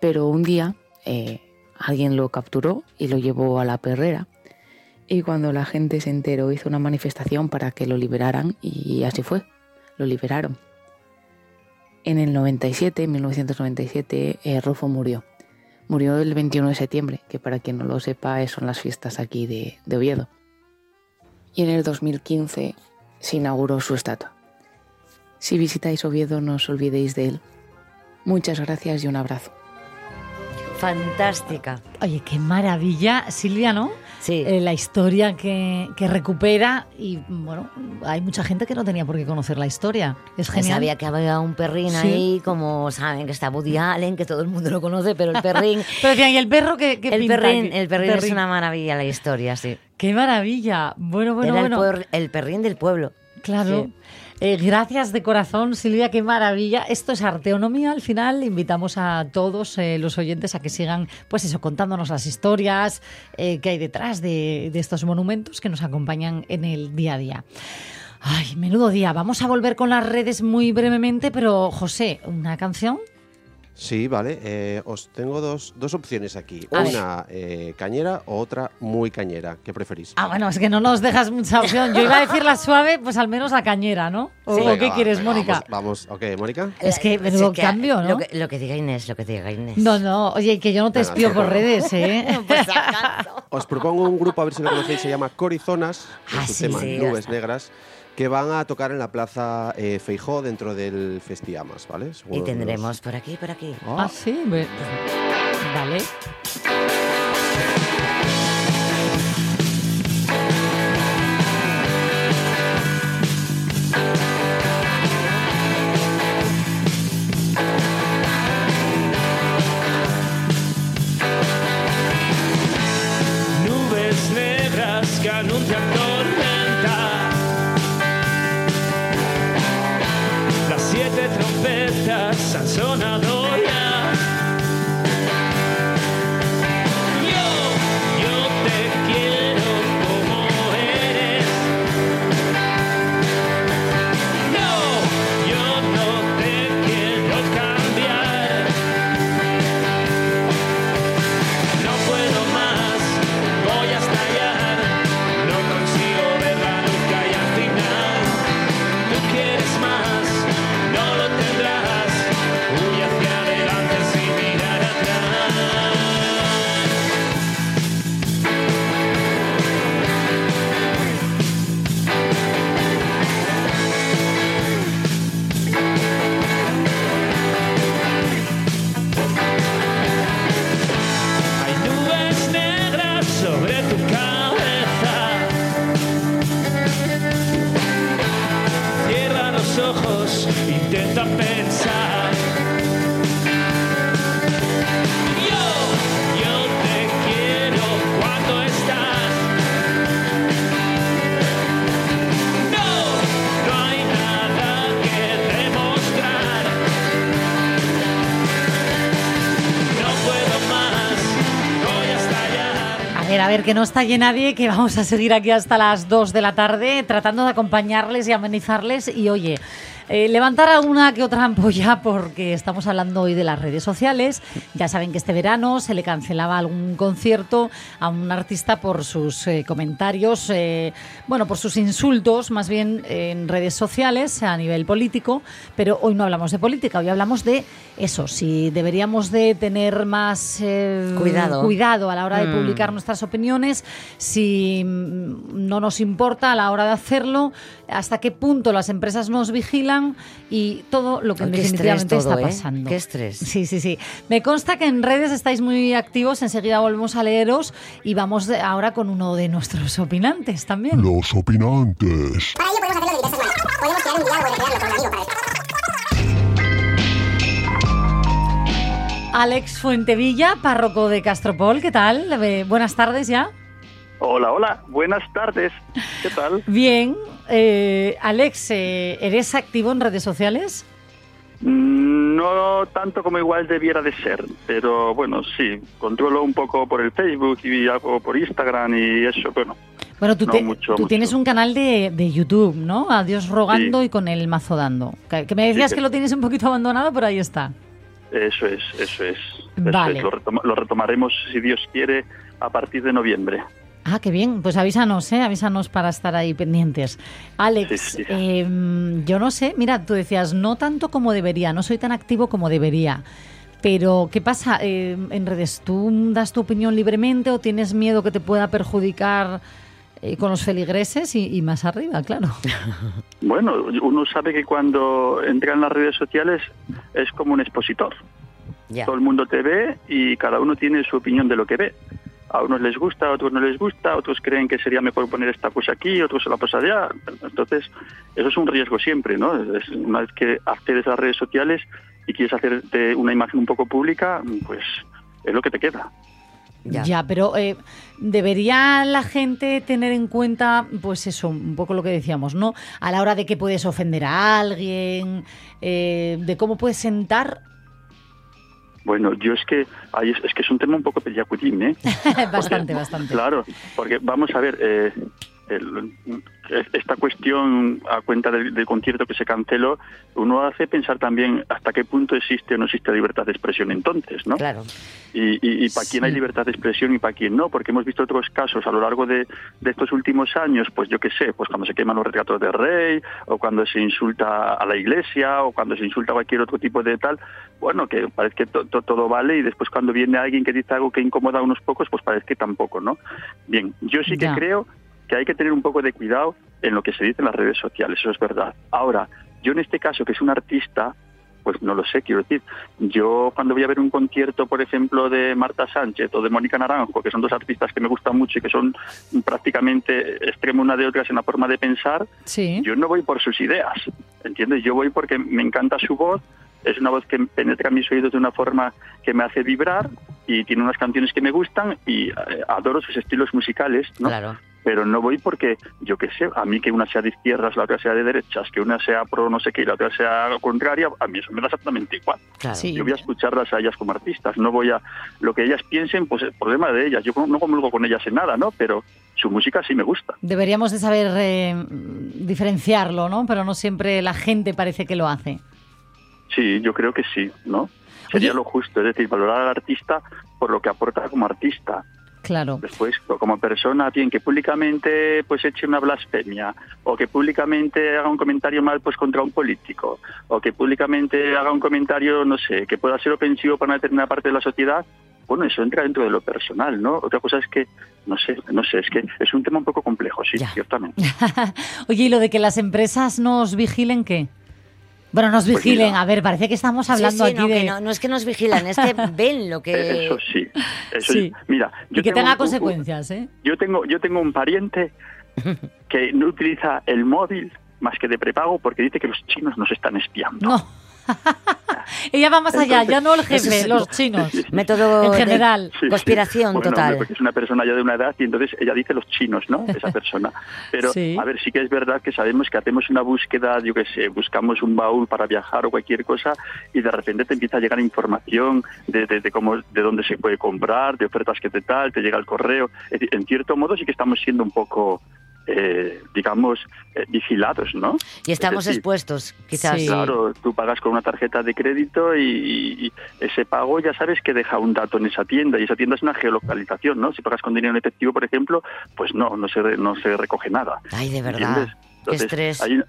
Pero un día eh, alguien lo capturó y lo llevó a la perrera. Y cuando la gente se enteró hizo una manifestación para que lo liberaran y así fue, lo liberaron. En el 97, en 1997, eh, Rufo murió. Murió el 21 de septiembre, que para quien no lo sepa son las fiestas aquí de Oviedo y en el 2015 se inauguró su estatua. Si visitáis Oviedo no os olvidéis de él. Muchas gracias y un abrazo.
Fantástica.
Oye, qué maravilla, Silvia, ¿no?
Sí.
Eh, la historia que, que recupera y, bueno, hay mucha gente que no tenía por qué conocer la historia. Es genial.
Sabía que había un perrín
Sí.
ahí, como saben que está Woody Allen, que todo el mundo lo conoce, pero el perrín,
Pero decían, ¿y el perro que
el perrín, el perrín es una maravilla la historia, sí.
¡Qué maravilla! Bueno, bueno,
Era
bueno.
el, el perrín del pueblo.
Claro.
Sí.
Eh, gracias de corazón, Silvia, qué maravilla. Esto es Arteonomía. Al final invitamos a todos eh, los oyentes a que sigan, pues eso, contándonos las historias eh, que hay detrás de, de estos monumentos que nos acompañan en el día a día. Ay, menudo día. Vamos a volver con las redes muy brevemente, pero José, ¿una canción?
Sí, vale. eh, os tengo dos, dos opciones aquí.
A.
Una eh, cañera o otra muy cañera. ¿Qué preferís?
Ah, bueno, es que no nos dejas mucha opción. Yo iba a decir la suave, pues al menos la cañera, ¿no? ¿O,
Sí,
o
venga,
qué
va,
quieres,
venga,
Mónica?
Vamos, vamos. ok, Mónica.
Es que menudo
que-
cambio, ¿no?
Lo que, lo que diga Inés, lo que diga Inés.
No, no, oye, que yo no te
Venga,
espío por redes, ¿eh?
Acaso.
Os propongo un grupo, a ver si lo conocéis, se llama Corizonas,
Ah,
es
sí,
tema
sí,
Nubes
está.
Que van a tocar en la plaza eh, Feijó dentro del Festiamas, ¿vale?
Y
los-
tendremos por aquí, por aquí.
Ah, sí, vale.
zona 2.
Ver, que no estalle nadie, que vamos a seguir aquí hasta las 2 de la tarde tratando de acompañarles y amenizarles. Y oye, eh, levantar alguna que otra ampolla porque estamos hablando hoy de las redes sociales. Ya saben que este verano se le cancelaba algún concierto a un artista por sus eh, comentarios, eh, bueno, por sus insultos más bien en redes sociales a nivel político, pero hoy no hablamos de política, hoy hablamos de eso, si deberíamos de tener más eh,
Cuidado.
cuidado a la hora de
Mm.
publicar nuestras opiniones, si mm, no nos importa a la hora de hacerlo, hasta qué punto las empresas nos vigilan y todo lo que definitivamente está pasando.
Qué estrés.
Sí, sí, sí. Me consta que en redes estáis muy activos, enseguida volvemos a leeros y vamos ahora con uno de nuestros opinantes también.
Los opinantes.
Para ello podemos hacerlo de diversas maneras. Podemos crear un diálogo y recrearlo con un amigo para
Alex Fuentevilla, párroco de Castropol, ¿qué tal? Eh, buenas tardes ya.
Hola, hola, buenas tardes. ¿Qué tal?
Bien. Eh, Alex, eh, ¿eres activo en redes sociales?
Mm, No tanto como igual debiera de ser, pero bueno, sí, controlo un poco por el Facebook y algo por Instagram y eso, bueno.
Bueno, tú,
No
te-
mucho,
tú
mucho.
tienes un canal de, de YouTube, ¿no? A Dios rogando y con el mazo dando. Que, me decías
Sí,
que
que-
lo tienes un poquito abandonado, pero ahí está.
Eso es, eso es. Eso
Vale.
es. Lo, retoma- lo retomaremos, si Dios quiere, a partir de noviembre.
Ah, qué bien. Pues avísanos, ¿eh? Avísanos para estar ahí pendientes. Alex,
Sí, sí.
em, yo no sé, mira, tú decías, no tanto como debería, no soy tan activo como debería. Pero, ¿qué pasa em, en redes? ¿Tú das tu opinión libremente o tienes miedo que te pueda perjudicar eh, con los feligreses y, y más arriba, claro?
Bueno, uno sabe que cuando entra en las redes sociales es como un expositor. Todo el mundo te ve y cada uno tiene su opinión de lo que ve. A unos les gusta, a otros no les gusta, otros creen que sería mejor poner esta cosa aquí, otros la cosa allá. Entonces, eso es un riesgo siempre, ¿no? Es- una vez que accedes a las redes sociales y quieres hacerte una imagen un poco pública, pues es lo que te queda.
Ya, pero eh, debería la gente tener en cuenta, pues eso, un poco lo que decíamos, ¿no? A la hora de que puedes ofender a alguien, eh, de cómo puedes sentar.
Bueno, yo es que ahí es, es que es un tema un poco peliacutín, ¿eh?
bastante, bastante.
Claro, porque vamos a ver, eh, el- esta cuestión a cuenta del, del concierto que se canceló, uno hace pensar también hasta qué punto existe o no existe libertad de expresión entonces, ¿no?
Claro.
Y, para quién hay libertad de expresión y para quién no, porque hemos visto otros casos a lo largo de, de estos últimos años, pues yo qué sé, pues cuando se queman los retratos del rey, o cuando se insulta a la iglesia, o cuando se insulta a cualquier otro tipo de tal, bueno, que parece que to- to- todo vale y después cuando viene alguien que dice algo que incomoda a unos pocos, pues parece que tampoco, ¿no? Bien, yo sí que
Ya.
creo que hay que tener un poco de cuidado en lo que se dice en las redes sociales, eso es verdad. Ahora, yo en este caso, que es un artista, pues no lo sé, quiero decir, yo cuando voy a ver un concierto, por ejemplo, de Marta Sánchez o de Mónica Naranjo, que son dos artistas que me gustan mucho y que son prácticamente extremo una de otras en la forma de pensar,
Sí.
yo no voy por sus ideas, ¿entiendes? Yo voy porque me encanta su voz, es una voz que penetra mis oídos de una forma que me hace vibrar y tiene unas canciones que me gustan y eh, adoro sus estilos musicales, ¿no?
Claro.
Pero no voy porque, yo qué sé, a mí que una sea de izquierdas, la otra sea de derechas, que una sea pro no sé qué y la otra sea contraria, a mí eso me da exactamente igual.
Claro.
Sí.
Yo voy a escucharlas a ellas como artistas, no voy a... Lo que ellas piensen, pues el problema de ellas. Yo no comulgo con ellas en nada, ¿no? Pero su música sí me gusta.
Deberíamos de saber eh, diferenciarlo, ¿no? Pero no siempre la gente parece que lo hace.
Sí, yo creo que sí, ¿no? Sería lo justo, es decir, valorar al artista por lo que aporta como artista.
Claro.
Después, como persona, bien, que públicamente pues eche una blasfemia, o que públicamente haga un comentario mal pues contra un político, o que públicamente haga un comentario, no sé, que pueda ser ofensivo para una determinada parte de la sociedad, bueno, eso entra dentro de lo personal, ¿no? Otra cosa es que, no sé, no sé, es que es un tema un poco complejo, sí, ciertamente.
Oye, ¿y lo de que las empresas nos vigilen qué? Bueno, nos
Pues
vigilen. A ver, parece que estamos hablando
sí,
aquí
no,
de...
que no, no es que nos vigilan, es que ven lo que...
Eso sí, eso
Sí.
Mira, yo
Y que
tengo
tenga
un-
consecuencias, ¿eh?
Yo tengo, yo tengo un pariente que no utiliza el móvil más que de prepago porque dice que los chinos nos están espiando.
No. Ella va más allá,
Entonces-
ya no el jefe,
es-
los chinos.
Método
En general.
Sí.
conspiración
Bueno,
total.
porque es una persona ya de una edad y entonces ella dice los chinos, ¿no? Esa persona. Pero,
Sí.
a ver, sí que es verdad que sabemos que hacemos una búsqueda, yo qué sé, buscamos un baúl para viajar o cualquier cosa y de repente te empieza a llegar información de, de, de cómo, de dónde se puede comprar, de ofertas que te tal, te llega el correo. Es decir, en cierto modo sí que estamos siendo un poco, eh, digamos, eh, vigilados, ¿no?
Y estamos
Es decir,
expuestos, quizás.
Claro, tú pagas con una tarjeta de crédito y, y ese pago ya sabes que deja un dato en esa tienda y esa tienda es una geolocalización, ¿no? Si pagas con dinero en efectivo, por ejemplo, pues no, no se, no se recoge nada.
Ay, de verdad.
¿entiendes?
Qué estrés.
hay-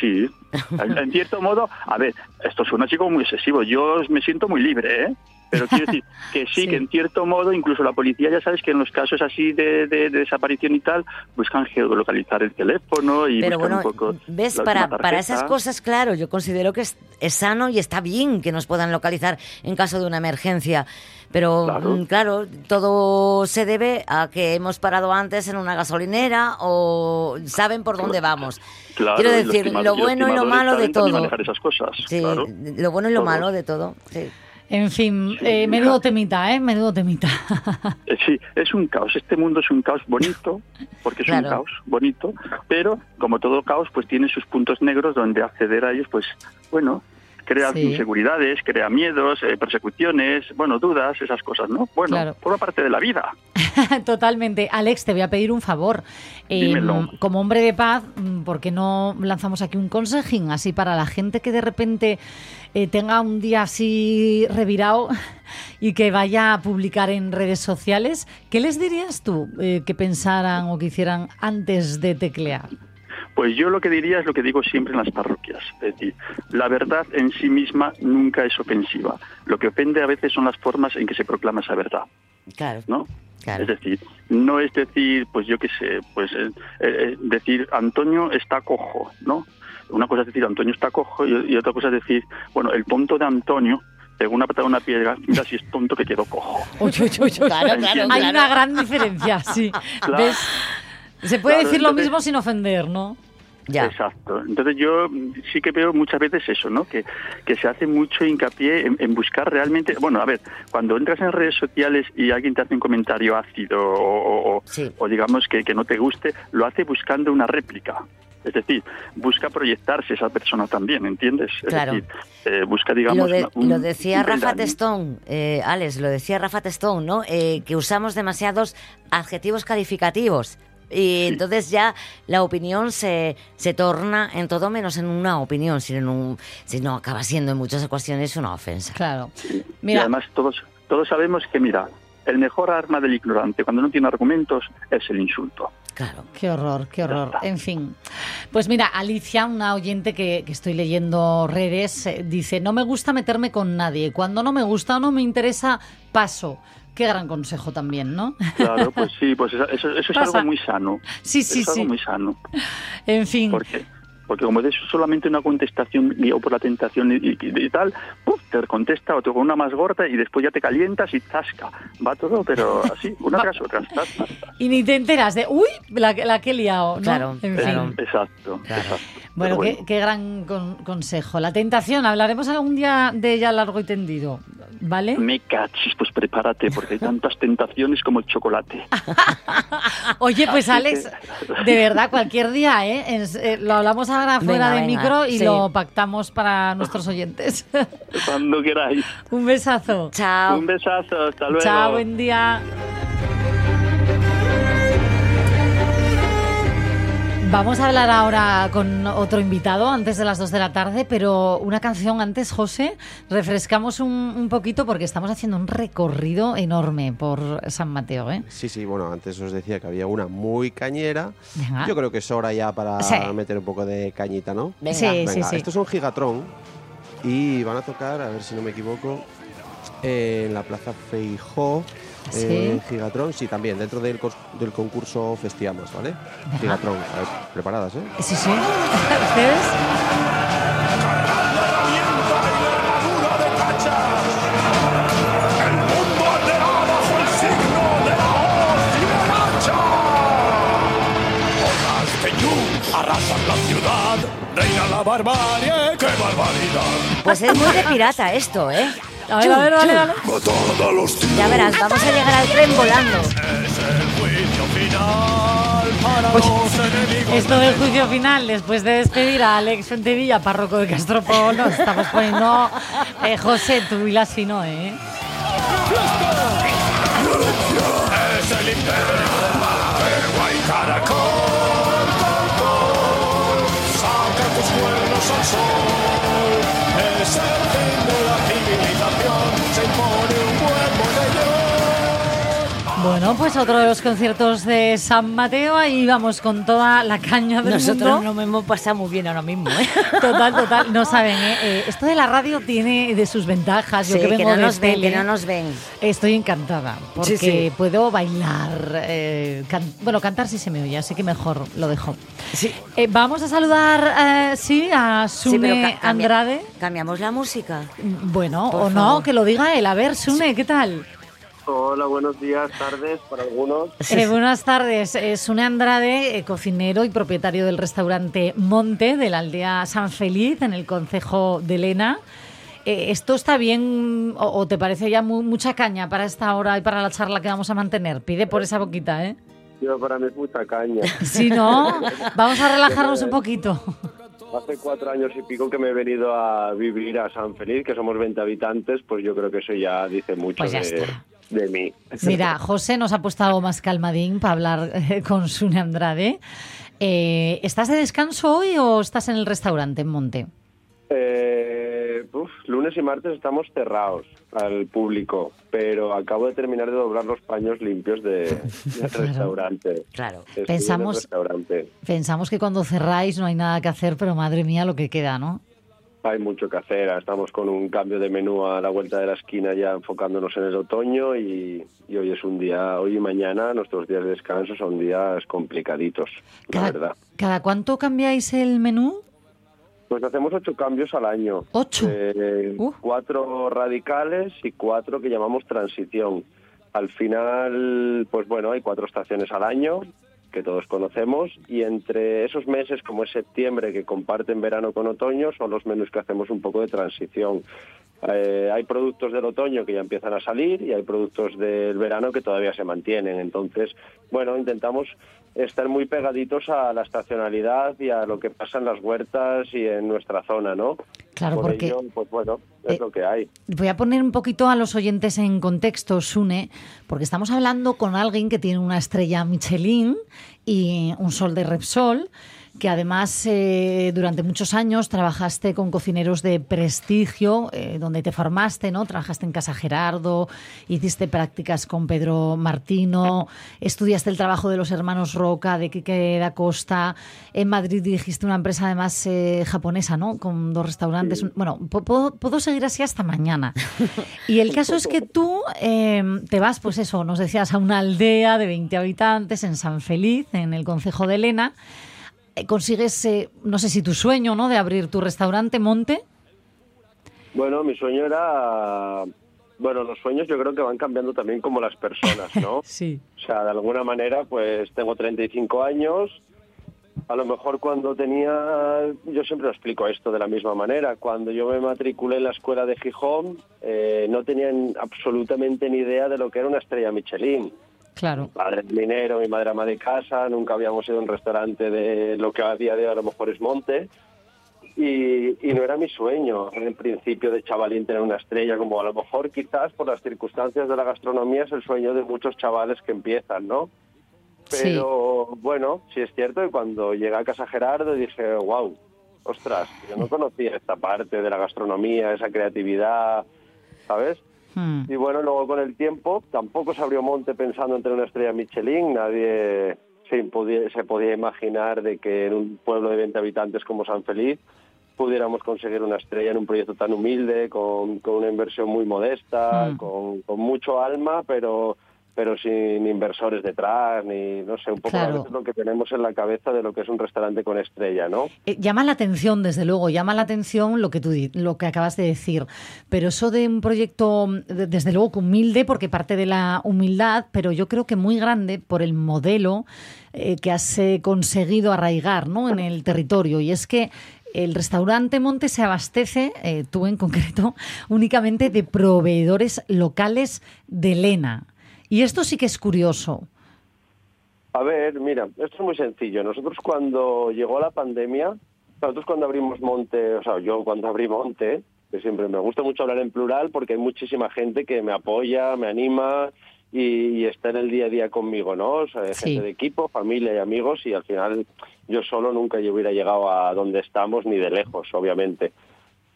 sí, en, en cierto modo, a ver, esto suena así como muy excesivo, yo me siento muy libre, ¿eh? Pero quiero decir que sí,
Sí.
que en cierto modo, incluso la policía ya sabes que en los casos así de, de- de desaparición y tal, buscan geolocalizar el teléfono y
Pero bueno,
un poco
ves, para, para esas cosas, claro, yo considero que es, es sano y está bien que nos puedan localizar en caso de una emergencia. Pero
Claro.
mm, claro, todo se debe a que hemos parado antes en una gasolinera o saben por dónde vamos.
Claro,
Quiero decir, lo bueno y lo malo de todo.
manejar esas cosas,
Sí,
claro.
lo bueno y lo
Todo.
malo de todo. Sí.
En fin, eh, menudo temita, ¿eh? Menudo temita.
Sí, es un caos. Este mundo es un caos bonito, porque es
Claro.
un caos bonito, pero como todo caos, pues tiene sus puntos negros donde acceder a ellos, pues, bueno, crea
Sí.
inseguridades, crea miedos, eh, persecuciones, bueno, dudas, esas cosas, ¿no? Bueno,
Claro.
forma parte de la vida.
Totalmente. Alex, te voy a pedir un favor. Eh,
Dímelo.
como hombre de paz, mm, ¿por qué no lanzamos aquí un consejín así para la gente que de repente eh, tenga un día así revirado y que vaya a publicar en redes sociales? ¿Qué les dirías tú eh, que pensaran o que hicieran antes de teclear?
Pues yo lo que diría es lo que digo siempre en las parroquias. Es decir, la verdad en sí misma nunca es ofensiva. Lo que ofende a veces son las formas en que se proclama esa verdad.
Claro.
¿no?
Claro.
Es decir, no es decir, pues yo qué sé, pues eh, eh, decir Antonio está cojo, ¿no? Una cosa es decir Antonio está cojo y, y otra cosa es decir, bueno, el tonto de Antonio pegó una patada una piedra, mira si es tonto que quedó cojo.
Uy, uy, uy, uy.
Claro, claro,
Hay
claro.
una gran diferencia, sí.
Claro.
¿Ves? Se puede
Claro,
decir lo
entonces-
mismo sin ofender, ¿no?
Ya.
Exacto. Entonces yo sí que veo muchas veces eso, ¿no? Que, que se hace mucho hincapié en, en buscar realmente... Bueno, a ver, cuando entras en redes sociales y alguien te hace un comentario ácido o, o- o-
Sí.
o digamos que, que no te guste, lo hace buscando una réplica. Es decir, busca proyectarse esa persona también, ¿entiendes? Es
Claro.
decir, eh, busca, digamos...
Lo, de-
una- un-
lo decía
un
Rafa. Testón, eh, Alex, lo decía Rafa Testón, ¿no? Eh, que usamos demasiados adjetivos calificativos. Y entonces ya la opinión se, se torna en todo menos en una opinión, sino, en un, sino acaba siendo en muchas ocasiones una ofensa.
Claro.
Y
Mira,
además todos, todos sabemos que, mira, el mejor arma del ignorante cuando no tiene argumentos es el insulto.
Claro.
Qué horror, qué horror. En fin. Pues mira, Alicia, una oyente que, que estoy leyendo redes, eh, dice, no me gusta meterme con nadie. Cuando no me gusta o no me interesa, paso. Qué gran consejo también, ¿no?
Claro, pues sí, pues eso, eso- eso es
Pasa.
algo muy sano.
Sí,
Eso
sí,
es algo
sí.
muy sano.
En fin.
¿Por qué? Porque como es solamente una contestación guiado por la tentación y, y- y tal, ¡puf! te contesta otro con una más gorda y después ya te calientas y zasca. Va todo, pero así, una tras otra. tas, tas.
Y ni te enteras de, uy, la, la que he liado, ¿no?
Claro,
En
claro.
fin.
Exacto, exacto.
Bueno,
Pero
qué, qué gran con- consejo. La tentación, hablaremos algún día de ella largo y tendido, ¿vale?
Me cachis, pues prepárate, porque hay tantas tentaciones como el chocolate.
Oye, pues
Así
Alex,
que-
de verdad, cualquier día, ¿eh? En- eh, lo hablamos ahora fuera
Venga,
de
venga,
micro y
sí.
lo pactamos para nuestros oyentes.
Cuando queráis.
Un besazo.
Chao.
Un besazo, hasta luego.
Chao, buen día. Vamos a hablar ahora con otro invitado antes de las 2 de la tarde, pero una canción antes, José. Refrescamos un, un poquito porque estamos haciendo un recorrido enorme por San Mateo, ¿eh?
Sí, sí, bueno, antes os decía que había una muy cañera.
Venga.
Yo creo que es hora ya para
Sí.
meter un poco de cañita, ¿no?
Venga.
Sí, sí,
Venga,
sí.
estos son Gigatron y van a tocar, a ver si no me equivoco, en la Plaza Feijó.
Sí.
eh, Gigatron, sí, también, dentro del, cos- del concurso Festiamas, ¿vale? Gigatron, a ver, preparadas, ¿eh?
Sí, sí. ¿Ustedes?
Arrasan la ciudad, reina la barbarie
¡Qué barbaridad!
Pues es muy de pirata esto, ¿eh?
A ver, a ver, dale, dale.
Ya verás, vamos a llegar al tren volando.
Es el juicio final para los enemigos.
Esto del juicio final, después de despedir a Alex Fentevilla, párroco de Castropol, nos estamos poniendo... Eh, José, tú hilas fino, ¿eh?
Es el imperio. Saca tus cuernos al sol. Es el fin
Bueno, pues otro de los conciertos de San Mateo, ahí vamos con toda la caña del
Nosotros
mundo.
no me hemos pasado muy bien ahora mismo, ¿eh?
Total, total, no saben, ¿eh? Eh, Esto de la radio tiene de sus ventajas. Yo
Sí,
que
que
vengo
no
de
nos ven, que no nos ven.
Estoy encantada porque
Sí, sí.
puedo bailar. eh, can- bueno, cantar sí se me oye, así que mejor lo dejo. Eh, vamos a saludar, sí, a
Sí,
Sune
ca-
Andrade.
Cambiamos la música.
Bueno,
Por
o no, que lo diga él. A ver, Sune, ¿qué tal?
Hola, buenos días, tardes para algunos.
Eh, buenas tardes. Eh, Sune Andrade, eh, cocinero y propietario del restaurante Monte de la aldea San Feliz en el concejo de Lena. Eh, ¿Esto está bien o, o te parece ya mu- mucha caña para esta hora y para la charla que vamos a mantener? Pide por esa boquita, ¿eh?
Yo para mí es mucha caña.
Si no, vamos a relajarnos un poquito.
Hace cuatro años y pico que me he venido a vivir a San Feliz, que somos 20 habitantes, pues yo creo que eso ya dice mucho
Pues ya
de,
está.
De mí.
Mira, José nos ha puesto algo más calmadín para hablar eh, con Sune Andrade. Eh, ¿Estás de descanso hoy o estás en el restaurante en Monte?
Eh, uf, lunes y martes estamos cerrados al público, pero acabo de terminar de doblar los paños limpios de, del restaurante.
Claro.
Estoy
Pensamos-
restaurante.
Pensamos que cuando cerráis no hay nada que hacer, pero madre mía lo que queda, ¿no?
Hay mucho que hacer. Estamos con un cambio de menú a la vuelta de la esquina ya enfocándonos en el otoño y, y hoy es un día, hoy y mañana nuestros días de descanso son días complicaditos, la
Cada,
verdad.
¿Cada cuánto cambiáis el menú?
Pues hacemos ocho cambios al año.
¿Ocho?
Eh, Cuatro radicales y cuatro que llamamos transición. Al final, pues bueno, hay cuatro estaciones al año que todos conocemos y entre esos meses como es septiembre que comparten verano con otoño son los menús que hacemos un poco de transición. Eh, hay productos del otoño que ya empiezan a salir y hay productos del verano que todavía se mantienen. Entonces, bueno, intentamos estar muy pegaditos a la estacionalidad y a lo que pasa en las huertas y en nuestra zona, ¿no?
Claro,
Por
porque-
ello, pues bueno, es
Eh,
lo que hay.
Voy a poner un poquito a los oyentes en contexto, Sune, porque estamos hablando con alguien que tiene una estrella Michelin y un sol de Repsol, que además eh, durante muchos años trabajaste con cocineros de prestigio, eh, donde te formaste, ¿no? Trabajaste en Casa Gerardo, hiciste prácticas con Pedro Martino, estudiaste el trabajo de los hermanos Roca, de Quique da Costa, en Madrid dirigiste una empresa además eh, japonesa, ¿no? Con dos restaurantes. Bueno, puedo, puedo seguir así hasta mañana. Y el caso es que tú eh, te vas, pues eso, nos decías, a una aldea de 20 habitantes en San Feliz, en el concejo de Elena. Eh, consigues, eh, no sé si tu sueño, ¿no? De abrir tu restaurante Monte.
Bueno, mi sueño era... Bueno, los sueños yo creo que van cambiando también como las personas, ¿no?
Sí.
O sea, de alguna manera, pues tengo 35 años. A lo mejor cuando tenía, yo siempre lo explico esto de la misma manera, cuando yo me matriculé en la escuela de Gijón, eh, no tenía absolutamente ni idea de lo que era una estrella Michelin.
Claro.
Mi padre es minero, mi madre ama de casa, nunca habíamos ido a un restaurante de lo que a día de hoy a lo mejor es Monte. Y, y no era mi sueño, en principio de chavalín tener una estrella, como a lo mejor quizás por las circunstancias de la gastronomía es el sueño de muchos chavales que empiezan, ¿no? Pero bueno, sí es cierto que cuando llegué a Casa Gerardo dije, wow, ostras, yo no conocía esta parte de la gastronomía, esa creatividad, ¿sabes?
Hmm.
Y bueno, luego con el tiempo tampoco se abrió monte pensando en tener una estrella Michelin. Nadie se, podía, se podía imaginar de que en un pueblo de 20 habitantes como San Feliz pudiéramos conseguir una estrella en un proyecto tan humilde, con, con una inversión muy modesta,
Mm.
con, con mucho alma, pero pero sin inversores detrás, ni no sé, un poco a
Claro.
veces lo que tenemos en la cabeza de lo que es un restaurante con estrella, ¿no?
Eh, llama la atención, desde luego, llama la atención lo que tú lo que acabas de decir. Pero eso de un proyecto, de- desde luego que humilde, porque parte de la humildad, pero yo creo que muy grande por el modelo eh, que has eh, conseguido arraigar ¿no? en el territorio. Y es que el restaurante Monte se abastece, tú en concreto, únicamente de proveedores locales de lena. Y esto sí que es curioso.
A ver, mira, esto es muy sencillo. Nosotros cuando llegó la pandemia, nosotros cuando abrimos Monte, o sea, yo cuando abrí Monte, que siempre me gusta mucho hablar en plural porque hay muchísima gente que me apoya, me anima y, y está en el día a día conmigo, ¿no? O sea,
Sí.
gente de equipo, familia y amigos y al final yo solo nunca yo hubiera llegado a donde estamos ni de lejos, obviamente.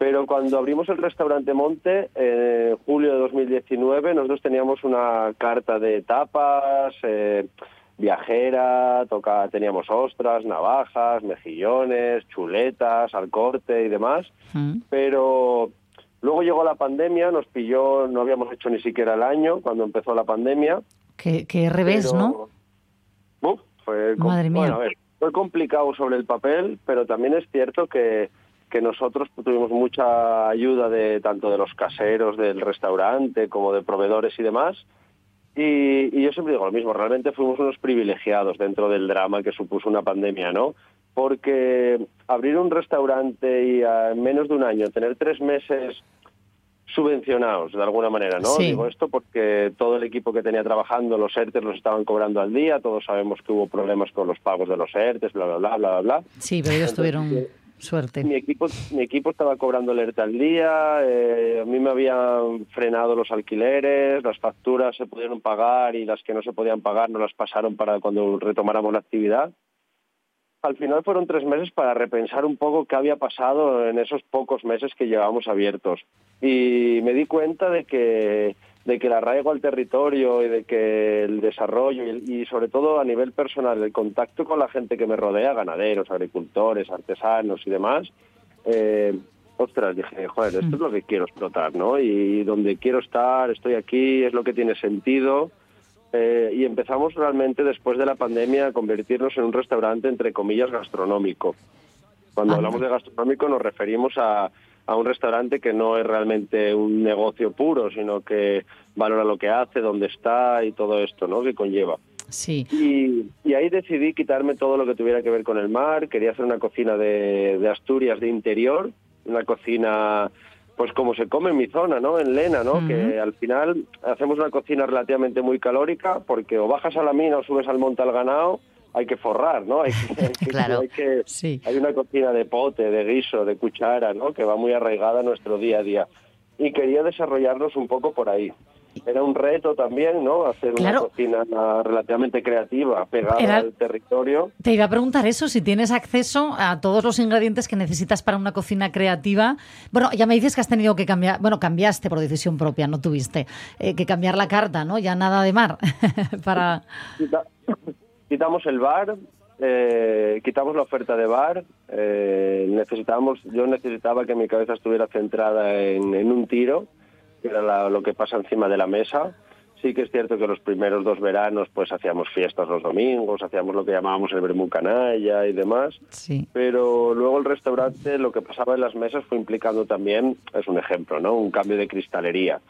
Pero cuando abrimos el restaurante Monte, en julio de 2019, nosotros teníamos una carta de tapas, eh, viajera, toca, teníamos ostras, navajas, mejillones, chuletas, al corte y demás. Pero luego llegó la pandemia, nos pilló, no habíamos hecho ni siquiera el año cuando empezó la pandemia.
Que, que revés,
Pero-
¿no?
Uf, fue
Madre mía.
Bueno, a ver, fue complicado sobre el papel, pero también es cierto que, que nosotros tuvimos mucha ayuda de tanto de los caseros del restaurante como de proveedores y demás. Y, y yo siempre digo lo mismo, realmente fuimos unos privilegiados dentro del drama que supuso una pandemia, ¿no? Porque abrir un restaurante y a- en menos de un año tener tres meses subvencionados de alguna manera, ¿no?
Sí.
Digo esto porque todo el equipo que tenía trabajando, los ERTES los estaban cobrando al día, todos sabemos que hubo problemas con los pagos de los ERTES, bla, bla, bla, bla, bla, bla.
Sí, pero ellos
Entonces,
tuvieron suerte.
Mi equipo, mi equipo estaba cobrando el ERTE al día, eh, a mí me habían frenado los alquileres, las facturas se pudieron pagar y las que no se podían pagar no las pasaron para cuando retomáramos la actividad. Al final fueron tres meses para repensar un poco qué había pasado en esos pocos meses que llevábamos abiertos. Y me di cuenta de que, de que el arraigo al territorio y de que el desarrollo y, el- y sobre todo a nivel personal, el contacto con la gente que me rodea, ganaderos, agricultores, artesanos y demás, eh, ostras, dije, joder, esto es lo que quiero explotar, ¿no? Y donde quiero estar, estoy aquí, es lo que tiene sentido. Eh, y empezamos realmente después de la pandemia a convertirnos en un restaurante, entre comillas, gastronómico. Cuando hablamos de gastronómico nos referimos a, a un restaurante que no es realmente un negocio puro, sino que valora lo que hace, dónde está y todo esto, ¿no? Que conlleva.
Sí.
Y, y ahí decidí quitarme todo lo que tuviera que ver con el mar. Quería hacer una cocina de, de Asturias de interior, una cocina pues como se come en mi zona, ¿no? En Lena, ¿no? Que al final hacemos una cocina relativamente muy calórica porque o bajas a la mina o subes al monte al ganado, hay que forrar, ¿no? Hay que, hay que-
Claro.
hay que- hay una cocina de pote, de guiso, de cuchara, ¿no? Que va muy arraigada a nuestro día a día. Y quería desarrollarnos un poco por ahí. Era un reto también, ¿no? Hacer
Claro.
una cocina relativamente creativa, pegada
Era-
al territorio.
Te iba a preguntar eso, si tienes acceso a todos los ingredientes que necesitas para una cocina creativa. Bueno, ya me dices que has tenido que cambiar, bueno, cambiaste por decisión propia, no tuviste eh, que cambiar la carta, ¿no? Ya nada de mar para...
Quita- quitamos el bar, eh, quitamos la oferta de bar. eh, necesitábamos, yo necesitaba que mi cabeza estuviera centrada en, en un tiro, que era la- lo que pasa encima de la mesa. Sí que es cierto que los primeros dos veranos pues hacíamos fiestas los domingos, hacíamos lo que llamábamos el vermú canalla y demás.
Sí.
Pero luego el restaurante, lo que pasaba en las mesas fue implicando también, es un ejemplo, ¿no? Un cambio de cristalería.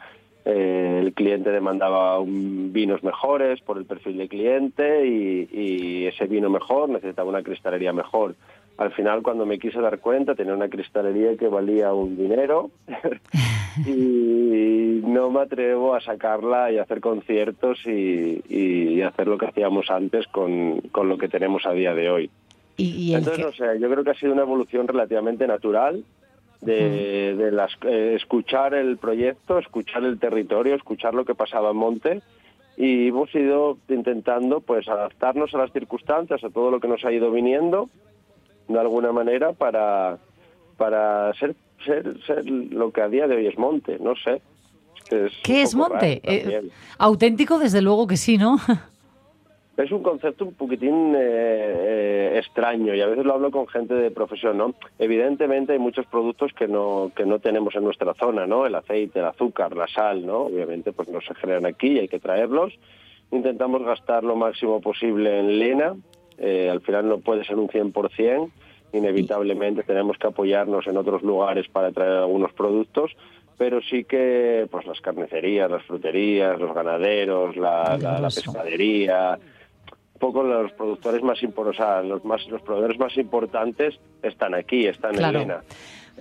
Eh, el cliente demandaba un- vinos mejores por el perfil de cliente y, y ese vino mejor necesitaba una cristalería mejor. Al final, cuando me quise dar cuenta, tenía una cristalería que valía un dinero y no me atrevo a sacarla y hacer conciertos y, y hacer lo que hacíamos antes con, con lo que tenemos a día de hoy.
Y,
Entonces,
que-
no sé, yo creo que ha sido una evolución relativamente natural de, de las, eh, escuchar el proyecto, escuchar el territorio, escuchar lo que pasaba en Monte y hemos ido intentando pues adaptarnos a las circunstancias, a todo lo que nos ha ido viniendo de alguna manera para, para ser, ser, ser lo que a día de hoy es Monte, no sé. Es que es
¿Qué es monte? Eh, auténtico, desde luego que sí, ¿no?
Es un concepto un poquitín eh, eh, extraño y a veces lo hablo con gente de profesión, ¿no? Evidentemente hay muchos productos que no que no tenemos en nuestra zona, ¿no? El aceite, el azúcar, la sal, ¿no? Obviamente pues no se generan aquí y hay que traerlos. Intentamos gastar lo máximo posible en lena. Eh, al final no puede ser un 100%. Inevitablemente tenemos que apoyarnos en otros lugares para traer algunos productos pero sí que pues las carnicerías, las fruterías, los ganaderos, la, la- la pescadería, poco los productores más importantes, los más los proveedores más importantes están aquí, están
Claro.
en Lena.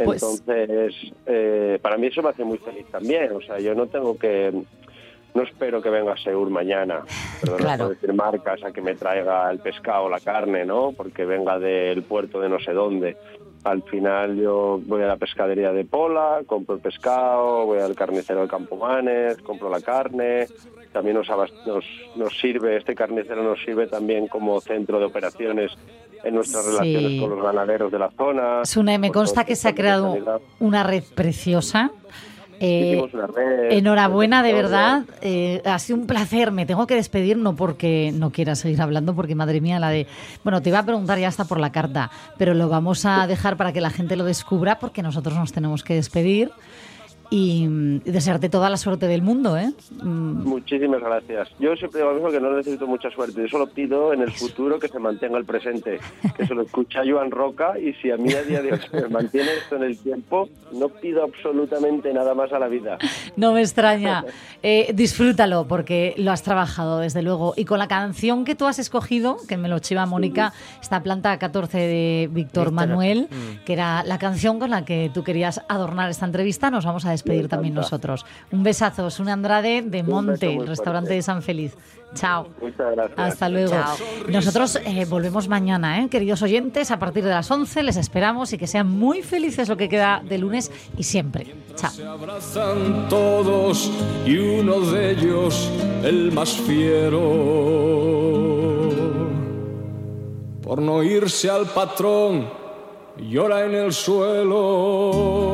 Pues-
Entonces, eh, para mí eso me hace muy feliz también. O sea, yo no tengo que, no espero que venga Seur mañana, perdona
Claro.
por decir marcas, a que me traiga el pescado, la carne, ¿no? Porque venga del puerto de no sé dónde. Al final yo voy a la pescadería de Pola, compro el pescado, voy al carnicero de Campomanes, compro la carne. También nos, nos, nos sirve, este carnicero nos sirve también como centro de operaciones en nuestras
Sí.
relaciones con los ganaderos de la zona.
Sune, me consta
todo
que se ha creado
sanidad.
una red preciosa. Eh, enhorabuena, de verdad. Eh, ha sido un placer. Me tengo que despedir, no porque no quiera seguir hablando, porque madre mía, la de. Bueno, te iba a preguntar ya hasta por la carta, pero lo vamos a dejar para que la gente lo descubra, porque nosotros nos tenemos que despedir. Y, mm, y desearte toda la suerte del mundo, ¿eh? Mm,
Muchísimas gracias. Yo siempre digo lo mismo que no necesito mucha suerte. Yo solo pido en el futuro que se mantenga el presente. Que se lo escucha Joan Roca y si a mí a día de hoy se me mantiene esto en el tiempo, no pido absolutamente nada más a la vida.
No me extraña. Eh, disfrútalo porque lo has trabajado, desde luego. Y con la canción que tú has escogido, que me lo chiva Mónica, esta planta 14 de Víctor
Víctor,
Manuel,
mm.
que era la canción con la que tú querías adornar esta entrevista, nos vamos a despedir también nosotros. Un besazo, Sune Andrade de
Un
Monte, restaurante de San Feliz. Chao.
Muchas gracias.
Hasta luego.
Chao.
Nosotros eh, volvemos mañana, ¿eh? queridos oyentes, a partir de las 11. Les esperamos y que sean muy felices lo que queda de lunes y siempre. Chao.
Se abrazan todos y uno de ellos, el más fiero, por no irse al patrón, llora en el suelo.